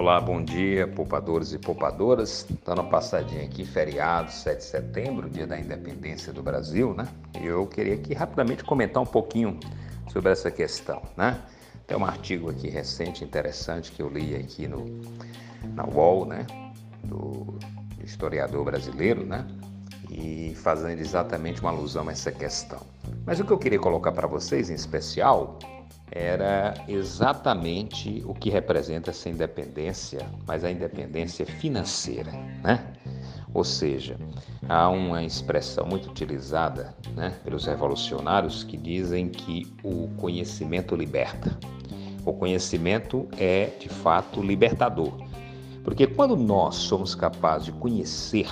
Olá, bom dia, poupadores e poupadoras. Dando uma passadinha aqui, feriado, 7 de setembro, dia da independência do Brasil, né? Eu queria aqui rapidamente comentar um pouquinho sobre essa questão, né? Tem um artigo aqui recente, interessante, que eu li aqui no, na UOL, né? Do historiador brasileiro, né? E fazendo exatamente uma alusão a essa questão. Mas o que eu queria colocar para vocês, em especial, era exatamente o que representa essa independência, mas a independência financeira, né? Ou seja, há uma expressão muito utilizada né, pelos revolucionários que dizem que o conhecimento liberta. O conhecimento é, de fato, libertador. Porque quando nós somos capazes de conhecer,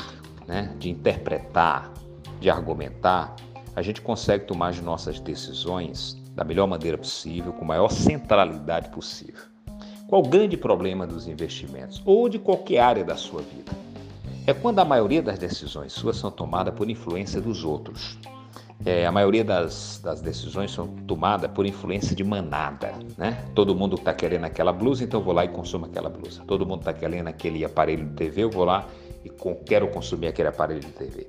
né, de interpretar, de argumentar, a gente consegue tomar as nossas decisões da melhor maneira possível, com maior centralidade possível. Qual o grande problema dos investimentos ou de qualquer área da sua vida? É quando a maioria das decisões suas são tomadas por influência dos outros. É, a maioria das, das, decisões são tomadas por influência de manada, né? Todo mundo está querendo aquela blusa, então vou lá e consumo aquela blusa. Todo mundo está querendo aquele aparelho de TV, eu vou lá e quero consumir aquele aparelho de TV.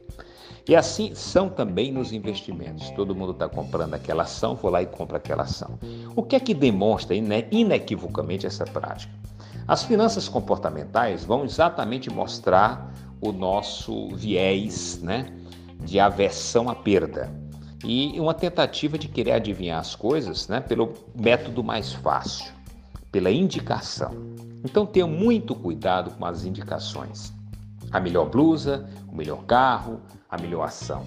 E assim são também nos investimentos. Todo mundo está comprando aquela ação, vou lá e compro aquela ação. O que é que demonstra inequivocamente essa prática? As finanças comportamentais vão exatamente mostrar o nosso viés né, de aversão à perda e uma tentativa de querer adivinhar as coisas né, pelo método mais fácil, pela indicação. Então tenha muito cuidado com as indicações a melhor blusa, o melhor carro, a melhor ação.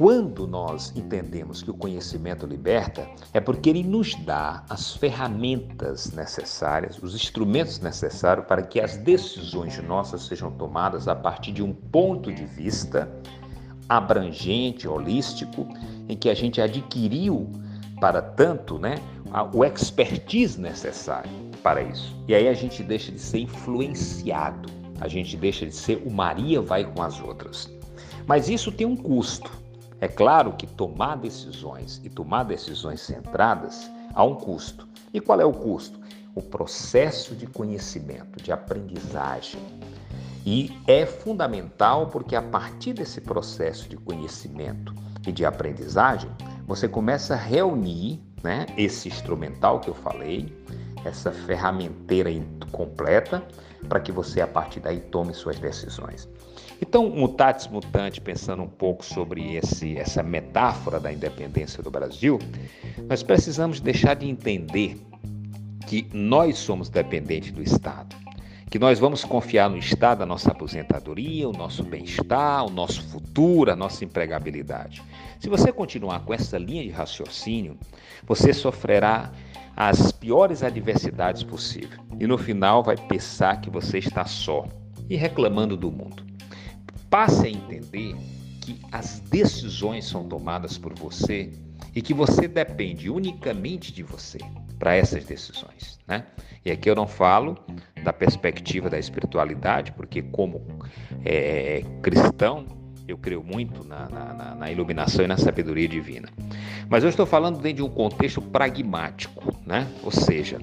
Quando nós entendemos que o conhecimento liberta, é porque ele nos dá as ferramentas necessárias, os instrumentos necessários para que as decisões nossas sejam tomadas a partir de um ponto de vista abrangente, holístico, em que a gente adquiriu para tanto, né, o expertise necessário para isso. E aí a gente deixa de ser influenciado a gente deixa de ser o Maria vai com as outras. Mas isso tem um custo. É claro que tomar decisões e tomar decisões centradas há um custo. E qual é o custo? O processo de conhecimento, de aprendizagem. E é fundamental porque a partir desse processo de conhecimento e de aprendizagem, você começa a reunir né, esse instrumental que eu falei, essa ferramenteira completa para que você a partir daí tome suas decisões. Então, mutatis mutante, pensando um pouco sobre esse, essa metáfora da independência do Brasil, nós precisamos deixar de entender que nós somos dependentes do Estado, que nós vamos confiar no Estado a nossa aposentadoria, o nosso bem-estar, o nosso futuro, a nossa empregabilidade. Se você continuar com essa linha de raciocínio, você sofrerá as piores adversidades possíveis e no final vai pensar que você está só e reclamando do mundo. Passe a entender que as decisões são tomadas por você e que você depende unicamente de você para essas decisões, né? E aqui eu não falo da perspectiva da espiritualidade, porque como é, cristão eu creio muito na, na, na, iluminação e na sabedoria divina. Mas eu estou falando dentro de um contexto pragmático, né? Ou seja,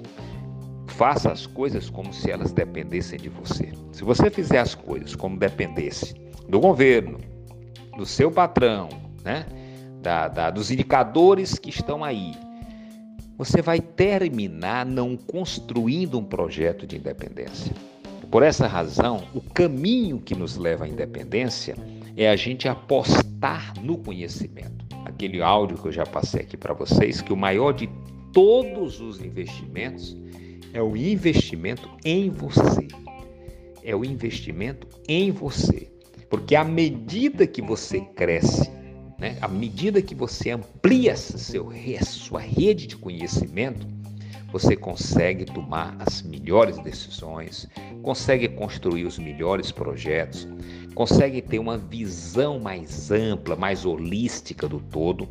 faça as coisas como se elas dependessem de você. Se você fizer as coisas como dependesse do governo, do seu patrão, né? Da, da, dos indicadores que estão aí, você vai terminar não construindo um projeto de independência. Por essa razão, o caminho que nos leva à independência é a gente apostar no conhecimento. Aquele áudio que eu já passei aqui para vocês, que o maior de todos os investimentos é o investimento em você. É o investimento em você. Porque à medida que você cresce, né, à medida que você amplia seu, sua rede de conhecimento, você consegue tomar as melhores decisões, consegue construir os melhores projetos, consegue ter uma visão mais ampla, mais holística do todo.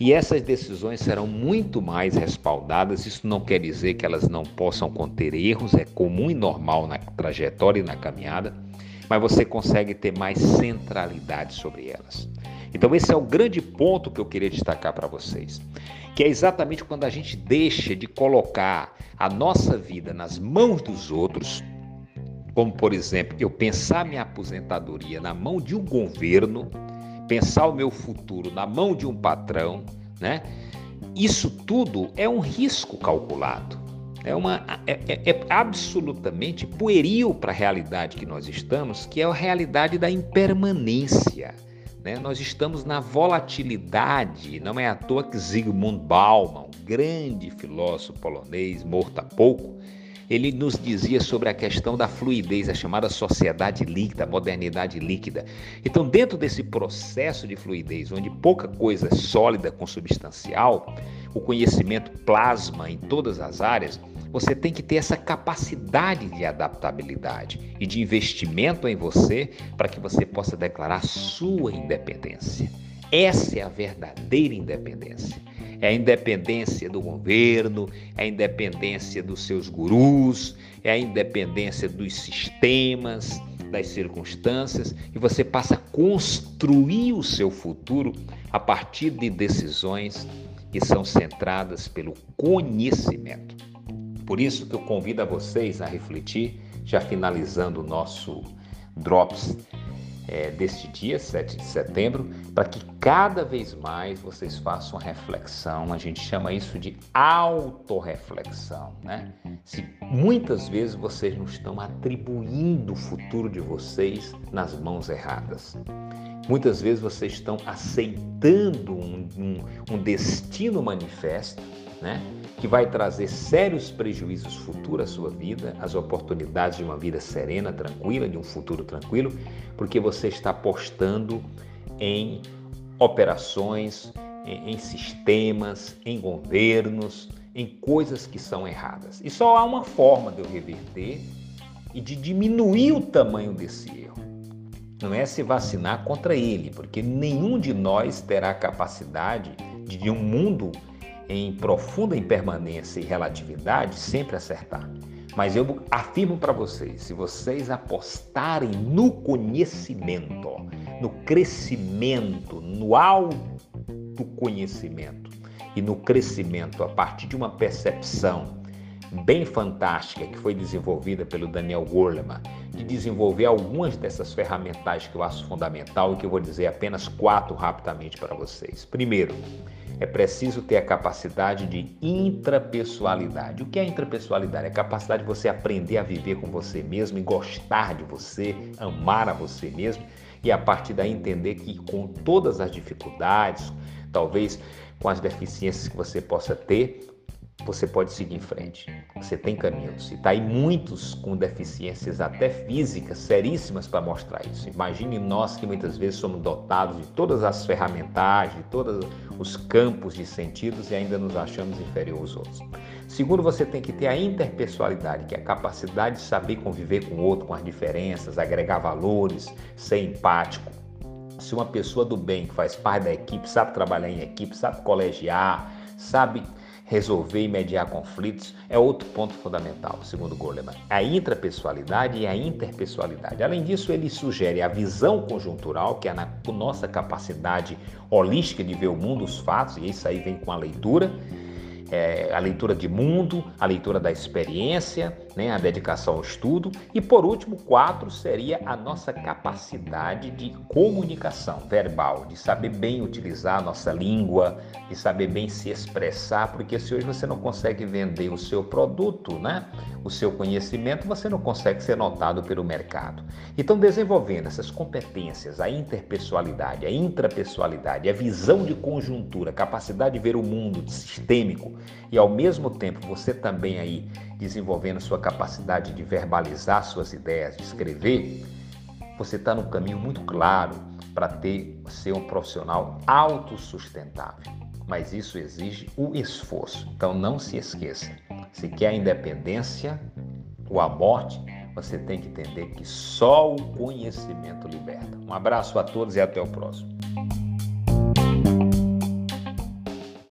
E essas decisões serão muito mais respaldadas. Isso não quer dizer que elas não possam conter erros, é comum e normal na trajetória e na caminhada, mas você consegue ter mais centralidade sobre elas. Então, esse é o grande ponto que eu queria destacar para vocês que é exatamente quando a gente deixa de colocar a nossa vida nas mãos dos outros, como por exemplo, eu pensar minha aposentadoria na mão de um governo, pensar o meu futuro na mão de um patrão, né? Isso tudo é um risco calculado. É, uma, é, é, é absolutamente pueril para a realidade que nós estamos, que é a realidade da impermanência. Né? Nós estamos na volatilidade, não é à toa que Zygmunt Bauman, um grande filósofo polonês, morto há pouco, ele nos dizia sobre a questão da fluidez, a chamada sociedade líquida, modernidade líquida. Então, dentro desse processo de fluidez, onde pouca coisa é sólida, consubstancial, o conhecimento plasma em todas as áreas, você tem que ter essa capacidade de adaptabilidade e de investimento em você para que você possa declarar sua independência. Essa é a verdadeira independência. É a independência do governo, é a independência dos seus gurus, é a independência dos sistemas, das circunstâncias, e você passa a construir o seu futuro a partir de decisões que são centradas pelo conhecimento. Por isso que eu convido a vocês a refletir, já finalizando o nosso Drops é, deste dia, 7 de setembro, para que cada vez mais vocês façam a reflexão. A gente chama isso de autorreflexão, né? Se muitas vezes vocês não estão atribuindo o futuro de vocês nas mãos erradas. Muitas vezes vocês estão aceitando um, um, um destino manifesto, né? Que vai trazer sérios prejuízos futuros à sua vida, as oportunidades de uma vida serena, tranquila, de um futuro tranquilo, porque você está apostando em operações, em, em sistemas, em governos, em coisas que são erradas. E só há uma forma de eu reverter e de diminuir o tamanho desse erro. Não é se vacinar contra ele, porque nenhum de nós terá capacidade de, um mundo em profunda impermanência e relatividade, sempre acertar. Mas eu afirmo para vocês, se vocês apostarem no conhecimento, no crescimento, no autoconhecimento e no crescimento a partir de uma percepção bem fantástica que foi desenvolvida pelo Daniel Goleman, de desenvolver algumas dessas ferramentas que eu acho fundamental e que eu vou dizer apenas quatro rapidamente para vocês. Primeiro, é preciso ter a capacidade de intrapessoalidade. O que é intrapessoalidade? É a capacidade de você aprender a viver com você mesmo e gostar de você, amar a você mesmo e a partir daí entender que com todas as dificuldades, talvez com as deficiências que você possa ter, você pode seguir em frente. Você tem caminhos. E está aí muitos com deficiências até físicas seríssimas para mostrar isso. Imagine nós que muitas vezes somos dotados de todas as ferramentas, de todos os campos de sentidos e ainda nos achamos inferior aos outros. Segundo, você tem que ter a interpessoalidade, que é a capacidade de saber conviver com o outro, com as diferenças, agregar valores, ser empático. Se uma pessoa do bem que faz parte da equipe, sabe trabalhar em equipe, sabe colegiar, sabe resolver e mediar conflitos é outro ponto fundamental, segundo Goleman. A intrapessoalidade e a interpessoalidade. Além disso, ele sugere a visão conjuntural, que é a nossa capacidade holística de ver o mundo, os fatos, e isso aí vem com a leitura é, a leitura de mundo, a leitura da experiência, né, a dedicação ao estudo. E por último, quatro seria a nossa capacidade de comunicação verbal, de saber bem utilizar a nossa língua, de saber bem se expressar, porque se hoje você não consegue vender o seu produto, né, o seu conhecimento, você não consegue ser notado pelo mercado. Então, desenvolvendo essas competências, a interpessoalidade, a intrapessoalidade, a visão de conjuntura, capacidade de ver o mundo sistêmico, e ao mesmo tempo você também aí desenvolvendo sua capacidade de verbalizar suas ideias, de escrever, você está num caminho muito claro para ter ser um profissional autossustentável. Mas isso exige o esforço. Então não se esqueça. Se quer a independência ou a morte, você tem que entender que só o conhecimento liberta. Um abraço a todos e até o próximo.